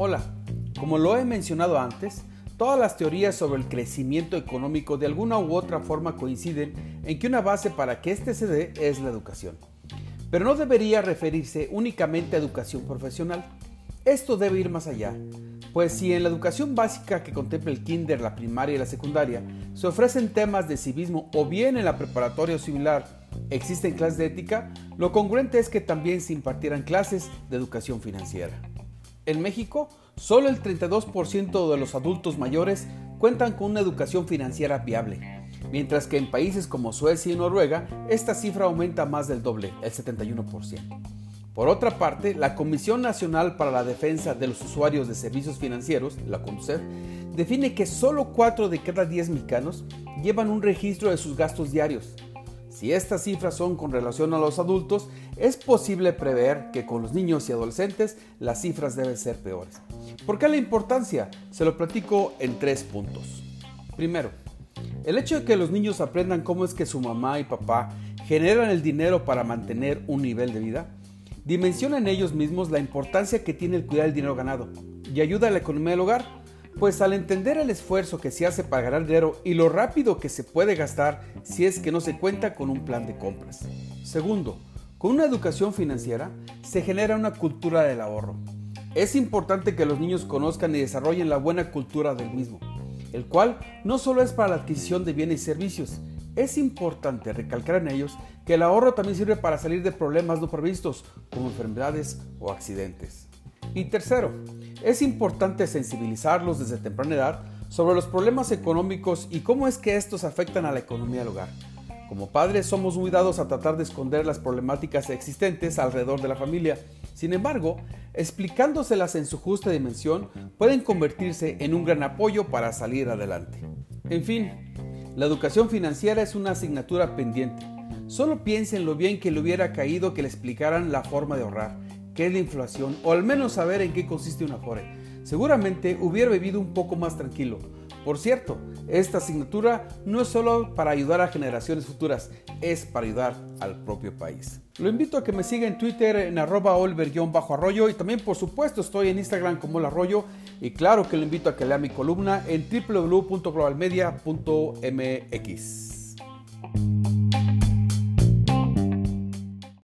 Hola, como lo he mencionado antes, todas las teorías sobre el crecimiento económico de alguna u otra forma coinciden en que una base para que éste se dé es la educación. Pero no debería referirse únicamente a educación profesional. Esto debe ir más allá, pues si en la educación básica que contempla el kinder, la primaria y la secundaria se ofrecen temas de civismo o bien en la preparatoria o similar existen clases de ética, lo congruente es que también se impartieran clases de educación financiera. En México, solo el 32% de los adultos mayores cuentan con una educación financiera viable, mientras que en países como Suecia y Noruega esta cifra aumenta más del doble, el 71%. Por otra parte, la Comisión Nacional para la Defensa de los Usuarios de Servicios Financieros, la CONUCEF, define que solo 4 de cada 10 mexicanos llevan un registro de sus gastos diarios, si estas cifras son con relación a los adultos, es posible prever que con los niños y adolescentes las cifras deben ser peores. ¿Por qué la importancia? Se lo platico en tres puntos. Primero, el hecho de que los niños aprendan cómo es que su mamá y papá generan el dinero para mantener un nivel de vida, dimensiona en ellos mismos la importancia que tiene el cuidar el dinero ganado y ayuda a la economía del hogar pues al entender el esfuerzo que se hace para ganar dinero y lo rápido que se puede gastar si es que no se cuenta con un plan de compras. Segundo, con una educación financiera se genera una cultura del ahorro. Es importante que los niños conozcan y desarrollen la buena cultura del mismo, el cual no solo es para la adquisición de bienes y servicios, es importante recalcar en ellos que el ahorro también sirve para salir de problemas no previstos como enfermedades o accidentes. Y tercero, es importante sensibilizarlos desde temprana edad sobre los problemas económicos y cómo es que estos afectan a la economía del hogar. Como padres somos muy dados a tratar de esconder las problemáticas existentes alrededor de la familia. Sin embargo, explicándoselas en su justa dimensión, pueden convertirse en un gran apoyo para salir adelante. En fin, la educación financiera es una asignatura pendiente. Solo piensen lo bien que le hubiera caído que le explicaran la forma de ahorrar qué es la inflación o al menos saber en qué consiste una Afore. Seguramente hubiera vivido un poco más tranquilo. Por cierto, esta asignatura no es solo para ayudar a generaciones futuras, es para ayudar al propio país. Lo invito a que me siga en Twitter en arroba olver-arroyo y también por supuesto estoy en Instagram como el arroyo y claro que lo invito a que lea mi columna en www.globalmedia.mx.